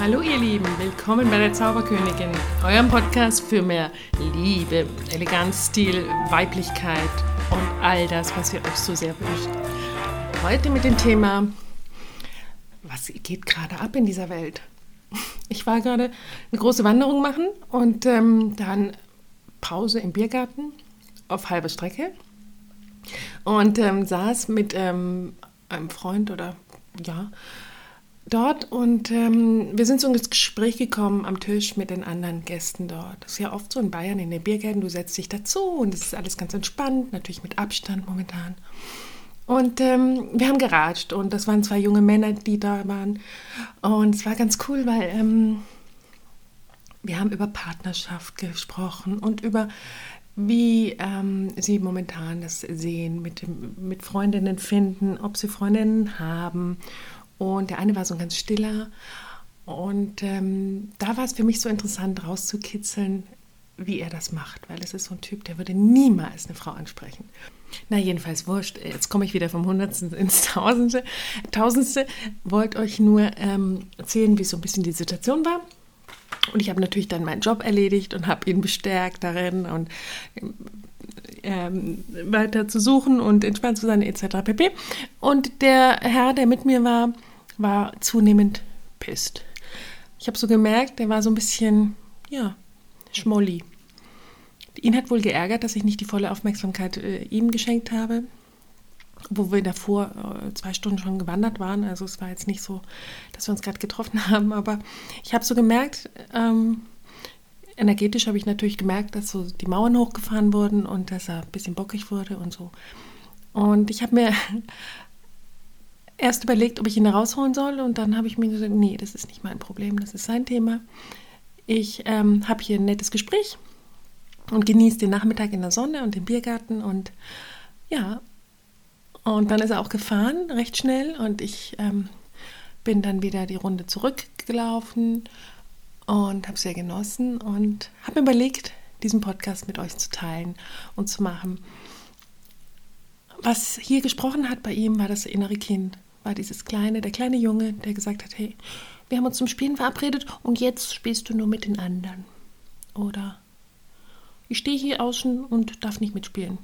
Hallo ihr Lieben, willkommen bei der Zauberkönigin, eurem Podcast für mehr Liebe, Eleganz, Stil, Weiblichkeit und all das, was ihr euch so sehr wünscht. Heute mit dem Thema, was geht gerade ab in dieser Welt? Ich war gerade eine große Wanderung machen und ähm, dann Pause im Biergarten auf halber Strecke und ähm, saß mit ähm, einem Freund oder ja, dort und ähm, wir sind so ins Gespräch gekommen am Tisch mit den anderen Gästen dort. Das ist ja oft so in Bayern in den Biergärten, du setzt dich dazu und es ist alles ganz entspannt, natürlich mit Abstand momentan. Und ähm, wir haben geratscht und das waren zwei junge Männer, die da waren. Und es war ganz cool, weil ähm, wir haben über Partnerschaft gesprochen und über wie ähm, sie momentan das sehen, mit, mit Freundinnen finden, ob sie Freundinnen haben und der eine war so ein ganz stiller. Und ähm, da war es für mich so interessant, rauszukitzeln, wie er das macht, weil es ist so ein Typ, der würde niemals eine Frau ansprechen. Na, jedenfalls wurscht. Jetzt komme ich wieder vom Hundertsten ins Tausendste. Tausendste. Wollte euch nur ähm, erzählen, wie so ein bisschen die Situation war. Und ich habe natürlich dann meinen Job erledigt und habe ihn bestärkt darin und ähm, weiter zu suchen und entspannt zu sein, etc. pp. Und der Herr, der mit mir war, war zunehmend pisst. Ich habe so gemerkt, der war so ein bisschen, ja, schmolli. Ihn hat wohl geärgert, dass ich nicht die volle Aufmerksamkeit äh, ihm geschenkt habe, wo wir davor äh, zwei Stunden schon gewandert waren. Also es war jetzt nicht so, dass wir uns gerade getroffen haben, aber ich habe so gemerkt, ähm, energetisch habe ich natürlich gemerkt, dass so die Mauern hochgefahren wurden und dass er ein bisschen bockig wurde und so. Und ich habe mir erst überlegt, ob ich ihn da rausholen soll und dann habe ich mir gesagt, nee, das ist nicht mein Problem, das ist sein Thema. Ich ähm, habe hier ein nettes Gespräch und genieße den Nachmittag in der Sonne und im Biergarten und ja, und dann ist er auch gefahren, recht schnell und ich ähm, bin dann wieder die Runde zurückgelaufen und habe sehr genossen und habe mir überlegt, diesen Podcast mit euch zu teilen und zu machen. Was hier gesprochen hat bei ihm, war das innere Kind war dieses kleine, der kleine Junge, der gesagt hat, hey, wir haben uns zum Spielen verabredet und jetzt spielst du nur mit den anderen. Oder ich stehe hier außen und darf nicht mitspielen.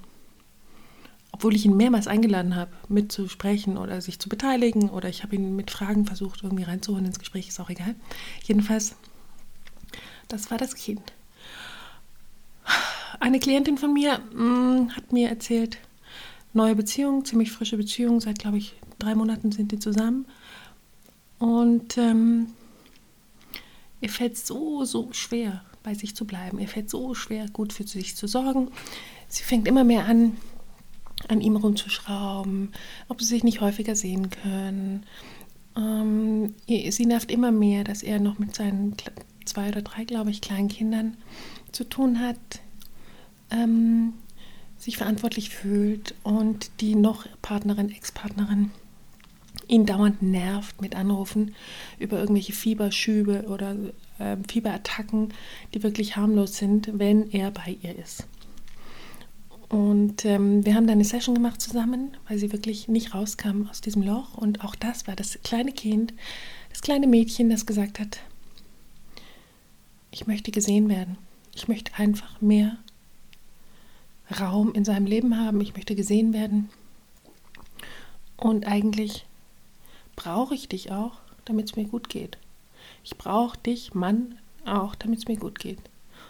Obwohl ich ihn mehrmals eingeladen habe, mitzusprechen oder sich zu beteiligen oder ich habe ihn mit Fragen versucht, irgendwie reinzuholen ins Gespräch, ist auch egal. Jedenfalls, das war das Kind. Eine Klientin von mir mh, mm, hat mir erzählt, neue Beziehung, ziemlich frische Beziehung, seit, glaube ich, drei Monaten sind die zusammen. Und ähm, ihr fällt so, so schwer, bei sich zu bleiben. Ihr fällt so schwer, gut für sich zu sorgen. Sie fängt immer mehr an, an ihm rumzuschrauben, ob sie sich nicht häufiger sehen können. Ähm, sie nervt immer mehr, dass er noch mit seinen zwei oder drei, glaube ich, kleinen Kindern zu tun hat. Ähm, sich verantwortlich fühlt und die noch Partnerin, Ex-Partnerin ihn dauernd nervt mit Anrufen über irgendwelche Fieberschübe oder äh, Fieberattacken, die wirklich harmlos sind, wenn er bei ihr ist. Und ähm, wir haben dann eine Session gemacht zusammen, weil sie wirklich nicht rauskam aus diesem Loch. Und auch das war das kleine Kind, das kleine Mädchen, das gesagt hat, ich möchte gesehen werden. Ich möchte einfach mehr Raum in seinem Leben haben. Ich möchte gesehen werden. Und eigentlich brauche ich dich auch, damit es mir gut geht. Ich brauche dich, Mann, auch, damit es mir gut geht.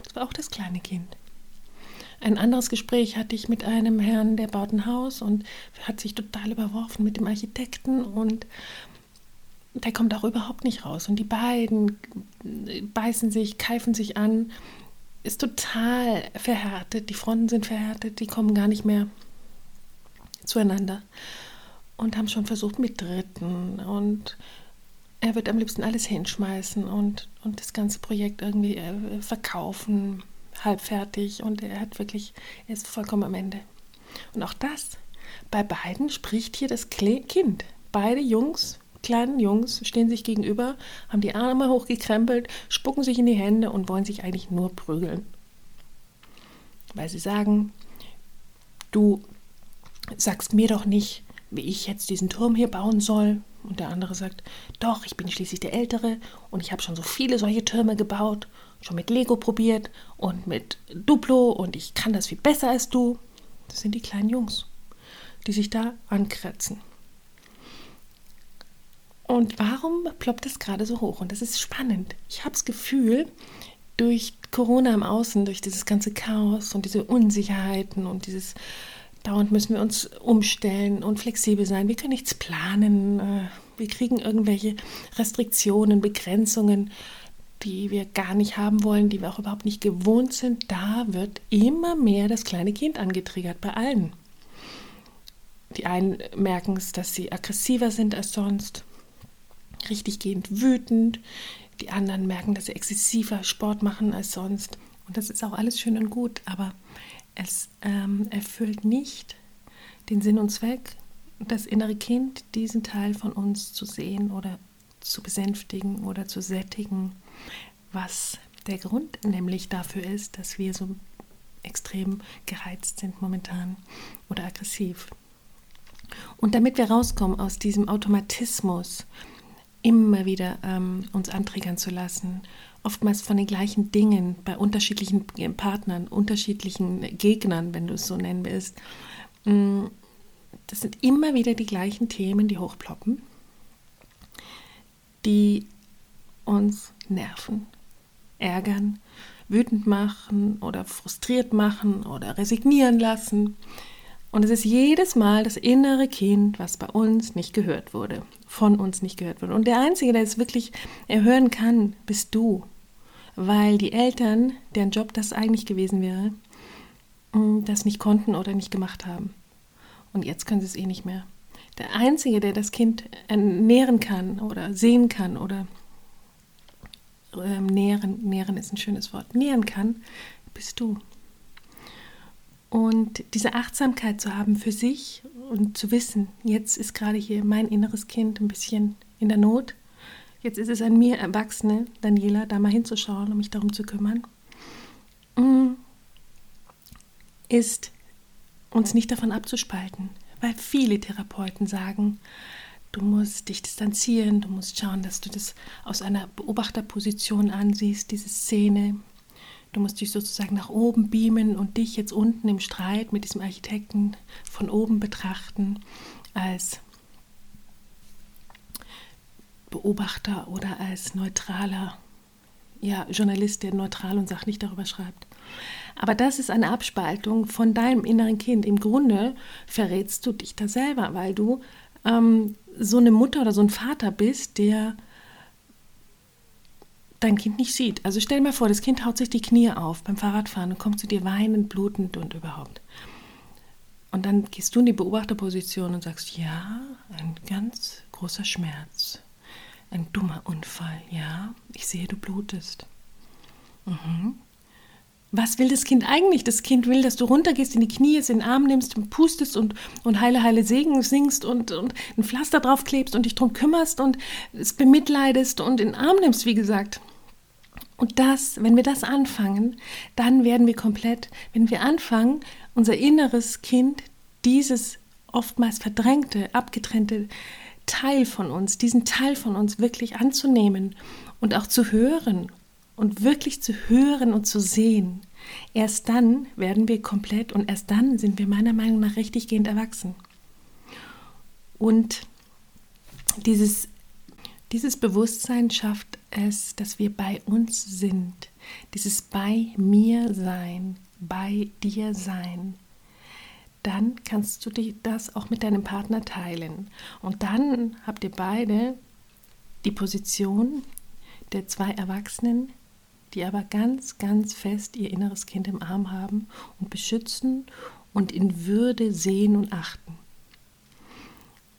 Das war auch das kleine Kind. Ein anderes Gespräch hatte ich mit einem Herrn, der baut ein Haus und hat sich total überworfen mit dem Architekten und der kommt auch überhaupt nicht raus. Und die beiden beißen sich, keifen sich an, ist total verhärtet, die Fronten sind verhärtet, die kommen gar nicht mehr zueinander und haben schon versucht mit Dritten und er wird am liebsten alles hinschmeißen und, und das ganze Projekt irgendwie äh, verkaufen, halbfertig und er hat wirklich, er ist vollkommen am Ende. Und auch das, bei beiden spricht hier das Kind. Beide Jungs, kleinen Jungs, stehen sich gegenüber, haben die Arme hochgekrempelt, spucken sich in die Hände und wollen sich eigentlich nur prügeln. Weil sie sagen, du sagst mir doch nicht, wie ich jetzt diesen Turm hier bauen soll. Und der andere sagt, doch, ich bin schließlich der Ältere und ich habe schon so viele solche Türme gebaut, schon mit Lego probiert und mit Duplo und ich kann das viel besser als du. Das sind die kleinen Jungs, die sich da ankratzen. Und warum ploppt das gerade so hoch? Und das ist spannend. Ich habe das Gefühl, durch Corona im Außen, durch dieses ganze Chaos und diese Unsicherheiten und dieses dauernd müssen wir uns umstellen und flexibel sein. Wir können nichts planen. Äh, wir kriegen irgendwelche Restriktionen, Begrenzungen, die wir gar nicht haben wollen, die wir auch überhaupt nicht gewohnt sind. Da wird immer mehr das kleine Kind angetriggert bei allen. Die einen merken es, dass sie aggressiver sind als sonst richtig gehend wütend. Die anderen merken, dass sie exzessiver Sport machen als sonst. Und das ist auch alles schön und gut, aber es ähm, erfüllt nicht den Sinn und Zweck, das innere Kind, diesen Teil von uns zu sehen oder zu besänftigen oder zu sättigen, was der Grund nämlich dafür ist, dass wir so extrem gereizt sind momentan oder aggressiv. Und damit wir rauskommen aus diesem Automatismus, immer wieder ähm, uns antriggern zu lassen. Oftmals von den gleichen Dingen bei unterschiedlichen Partnern, unterschiedlichen Gegnern, wenn du es so nennen willst. Mm, das sind immer wieder die gleichen Themen, die hochploppen, die uns nerven, ärgern, wütend machen oder frustriert machen oder resignieren lassen. Und es ist jedes Mal das innere Kind, was bei uns nicht gehört wurde, von uns nicht gehört wurde. Und der Einzige, der es wirklich erhören kann, bist du. Weil die Eltern, deren Job das eigentlich gewesen wäre, mm, das nicht konnten oder nicht gemacht haben. Und jetzt können sie es eh nicht mehr. Der Einzige, der das Kind nähren kann oder sehen kann oder ähm, nähren, nähren ist ein schönes Wort, nähren kann, bist du. Und diese Achtsamkeit zu haben für sich und zu wissen, jetzt ist gerade hier mein inneres Kind ein bisschen in der Not. Jetzt ist es an mir, Erwachsene, Daniela, da mal hinzuschauen, um mich darum zu kümmern, mm, ist uns nicht davon abzuspalten, weil viele Therapeuten sagen, du musst dich distanzieren, du musst schauen, dass du das aus einer Beobachterposition ansiehst, diese Szene, Du musst dich sozusagen nach oben beamen und dich jetzt unten im Streit mit diesem Architekten von oben betrachten als Beobachter oder als neutraler ja, Journalist, der neutral und sachlich darüber schreibt. Aber das ist eine Abspaltung von deinem inneren Kind. Im Grunde verrätst du dich da selber, weil du ähm, so eine Mutter oder so ein Vater bist, der dein Kind nicht sieht. Also stell dir mal vor, das Kind haut sich die Knie auf beim Fahrradfahren und kommt zu dir weinend, blutend und überhaupt. Und dann gehst du in die Beobachterposition und sagst, ja, ein ganz großer Schmerz, ein dummer Unfall, ja, ich sehe, du blutest. Mhm. Was will das Kind eigentlich? Das Kind will, dass du runtergehst, in die Knie, es in den Arm nimmst, und pustest und, und heile, heile Segen singst und, und ein Pflaster drauf klebst und dich drum kümmerst und es bemitleidest und in den Arm nimmst, wie gesagt. Und das, wenn wir das anfangen, dann werden wir komplett, wenn wir anfangen, unser inneres Kind, dieses oftmals verdrängte, abgetrennte Teil von uns, diesen Teil von uns wirklich anzunehmen und auch zu hören und wirklich zu hören und zu sehen, erst dann werden wir komplett und erst dann sind wir meiner Meinung nach richtiggehend erwachsen. Und dieses, dieses Bewusstsein schafft es, dass wir bei uns sind, dieses bei mir sein, bei dir sein, dann kannst du das auch mit deinem Partner teilen. Und dann habt ihr beide die Position der zwei Erwachsenen, die aber ganz, ganz fest ihr inneres Kind im Arm haben und beschützen und in Würde sehen und achten.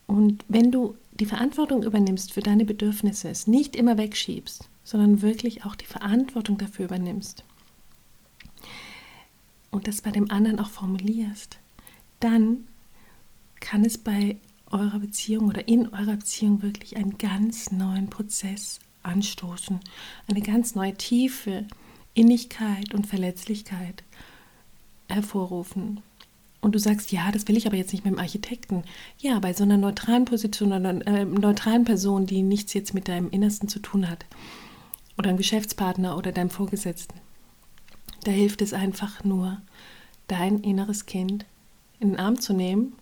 Und wenn du die Verantwortung übernimmst für deine Bedürfnisse, es nicht immer wegschiebst, sondern wirklich auch die Verantwortung dafür übernimmst und das bei dem anderen auch formulierst, dann kann es bei eurer Beziehung oder in eurer Beziehung wirklich einen ganz neuen Prozess anstoßen, eine ganz neue Tiefe, Innigkeit und Verletzlichkeit hervorrufen. und du sagst, ja, das will ich aber jetzt nicht mit dem Architekten. Ja, bei so einer neutralen Position oder äh, neutralen Person, die nichts jetzt mit deinem Innersten zu tun hat, oder einem Geschäftspartner oder deinem Vorgesetzten, da hilft es einfach nur, dein inneres Kind in den Arm zu nehmen,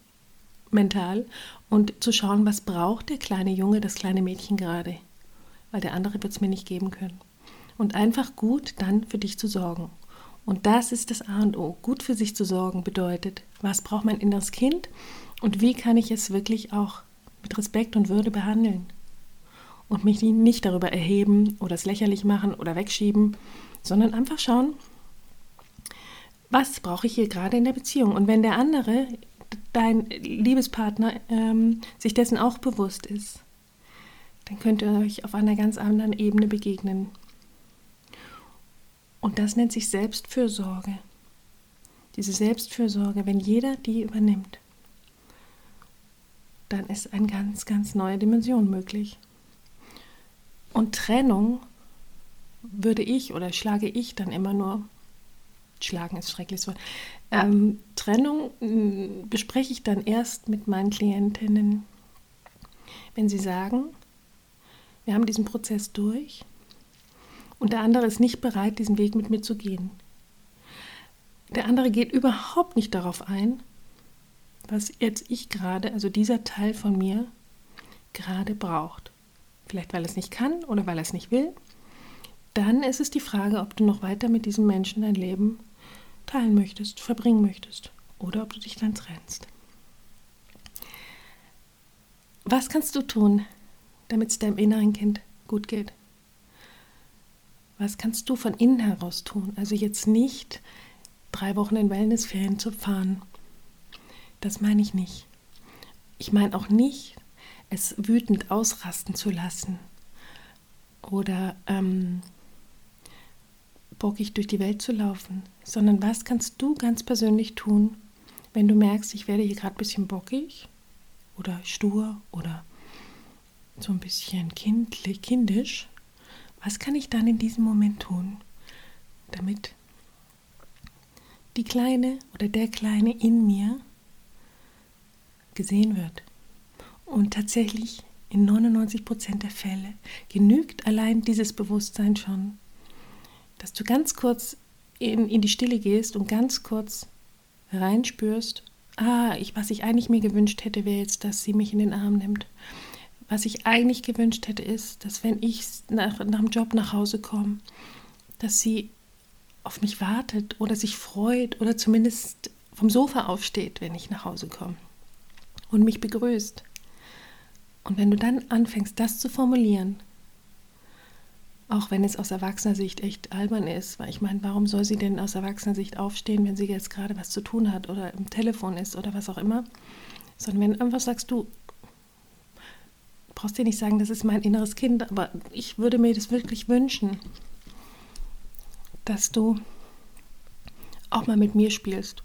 mental, und zu schauen, was braucht der kleine Junge, das kleine Mädchen gerade, weil der andere wird es mir nicht geben können. Und einfach gut dann für dich zu sorgen. Und das ist das A und O. Gut für sich zu sorgen bedeutet, was braucht mein inneres Kind und wie kann ich es wirklich auch mit Respekt und Würde behandeln. Und mich nicht darüber erheben oder es lächerlich machen oder wegschieben, sondern einfach schauen, was brauche ich hier gerade in der Beziehung. Und wenn der andere, dein Liebespartner, ähm, sich dessen auch bewusst ist, dann könnt ihr euch auf einer ganz anderen Ebene begegnen. Und das nennt sich Selbstfürsorge. Diese Selbstfürsorge, wenn jeder die übernimmt, dann ist eine ganz, ganz neue Dimension möglich. Und Trennung würde ich oder schlage ich dann immer nur, schlagen ist schreckliches Wort, ähm, Trennung äh, bespreche ich dann erst mit meinen Klientinnen, wenn sie sagen, wir haben diesen Prozess durch und der andere ist nicht bereit, diesen Weg mit mir zu gehen. Der andere geht überhaupt nicht darauf ein, was jetzt ich gerade, also dieser Teil von mir, gerade braucht. Vielleicht weil er es nicht kann oder weil er es nicht will. Dann ist es die Frage, ob du noch weiter mit diesem Menschen dein Leben teilen möchtest, verbringen möchtest oder ob du dich dann trennst. Was kannst du tun, damit es deinem inneren Kind gut geht? Was kannst du von innen heraus tun? Also jetzt nicht drei Wochen in Wellnessferien zu fahren. Das meine ich nicht. Ich meine auch nicht, es wütend ausrasten zu lassen oder ähm, bockig durch die Welt zu laufen, sondern was kannst du ganz persönlich tun, wenn du merkst, ich werde hier gerade ein bisschen bockig oder stur oder so ein bisschen kindlich, kindisch was kann ich dann in diesem Moment tun, damit die Kleine oder der Kleine in mir gesehen wird? Und tatsächlich in 99 Prozent der Fälle genügt allein dieses Bewusstsein schon, dass du ganz kurz in, in die Stille gehst und ganz kurz reinspürst, ah, ich, was ich eigentlich mir gewünscht hätte, wäre jetzt, dass sie mich in den Arm nimmt. Was ich eigentlich gewünscht hätte, ist, dass wenn ich nach, nach dem Job nach Hause komme, dass sie auf mich wartet oder sich freut oder zumindest vom Sofa aufsteht, wenn ich nach Hause komme und mich begrüßt. Und wenn du dann anfängst, das zu formulieren, auch wenn es aus erwachsener Sicht echt albern ist, weil ich meine, warum soll sie denn aus erwachsener Sicht aufstehen, wenn sie jetzt gerade was zu tun hat oder im Telefon ist oder was auch immer, sondern wenn einfach sagst, du, brauchst dir nicht sagen, das ist mein inneres Kind, aber ich würde mir das wirklich wünschen, dass du auch mal mit mir spielst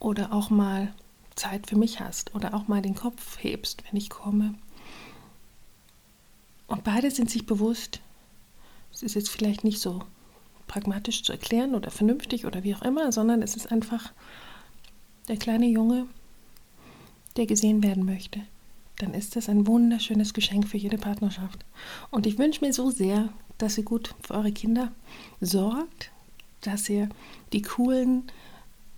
oder auch mal Zeit für mich hast oder auch mal den Kopf hebst, wenn ich komme. Und beide sind sich bewusst, es ist jetzt vielleicht nicht so pragmatisch zu erklären oder vernünftig oder wie auch immer, sondern es ist einfach der kleine Junge, der gesehen werden möchte, dann ist das ein wunderschönes Geschenk für jede Partnerschaft. Und ich wünsche mir so sehr, dass ihr gut für eure Kinder sorgt, dass ihr die coolen,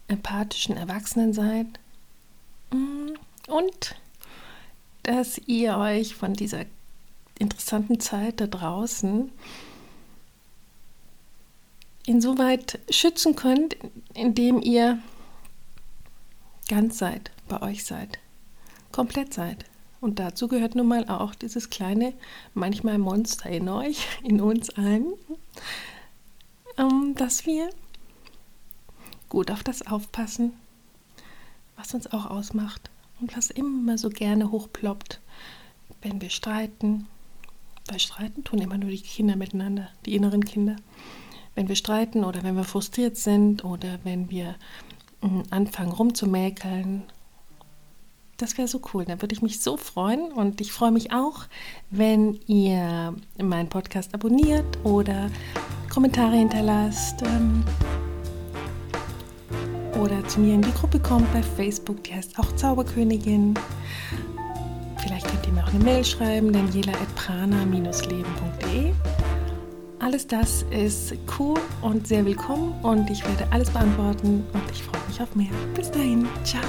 empathischen Erwachsenen seid mm, und dass ihr euch von dieser interessanten Zeit da draußen insoweit schützen könnt, indem ihr ganz seid, bei euch seid, komplett seid. Und dazu gehört nun mal auch dieses kleine, manchmal Monster in euch, in uns allen, ähm, dass wir gut auf das aufpassen, was uns auch ausmacht und was immer so gerne hochploppt, wenn wir streiten. Weil streiten tun immer nur die Kinder miteinander, die inneren Kinder. Wenn wir streiten oder wenn wir frustriert sind oder wenn wir mm, anfangen rumzumäkeln das wäre so cool. Da würde ich mich so freuen. Und ich freue mich auch, wenn ihr meinen Podcast abonniert oder Kommentare hinterlasst. Ähm, oder zu mir in die Gruppe kommt bei Facebook, die heißt auch Zauberkönigin. Vielleicht könnt ihr mir auch eine Mail schreiben, daniela.prana-leben.de. Alles das ist cool und sehr willkommen und ich werde alles beantworten und ich freue mich auf mehr. Bis dahin, ciao.